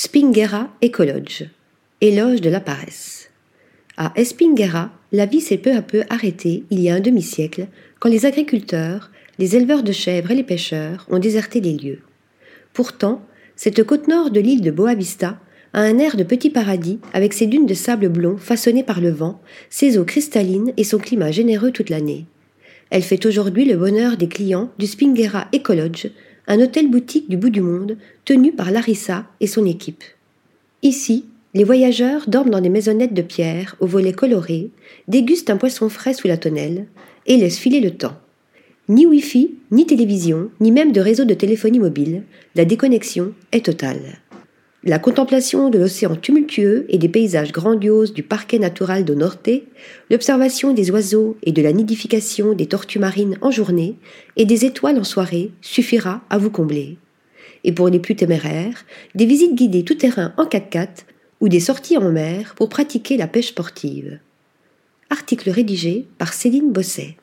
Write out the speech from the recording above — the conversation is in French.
Spinguera Ecolodge, éloge de la paresse. À Espinguera, la vie s'est peu à peu arrêtée il y a un demi-siècle, quand les agriculteurs, les éleveurs de chèvres et les pêcheurs ont déserté les lieux. Pourtant, cette côte nord de l'île de Boavista a un air de petit paradis avec ses dunes de sable blond façonnées par le vent, ses eaux cristallines et son climat généreux toute l'année. Elle fait aujourd'hui le bonheur des clients du Spinguera Ecolodge, un hôtel-boutique du bout du monde tenu par Larissa et son équipe. Ici, les voyageurs dorment dans des maisonnettes de pierre aux volets colorés, dégustent un poisson frais sous la tonnelle et laissent filer le temps. Ni Wi-Fi, ni télévision, ni même de réseau de téléphonie mobile, la déconnexion est totale. La contemplation de l'océan tumultueux et des paysages grandioses du parquet natural de Norte, l'observation des oiseaux et de la nidification des tortues marines en journée et des étoiles en soirée suffira à vous combler. Et pour les plus téméraires, des visites guidées tout-terrain en 4x4 ou des sorties en mer pour pratiquer la pêche sportive. Article rédigé par Céline Bosset.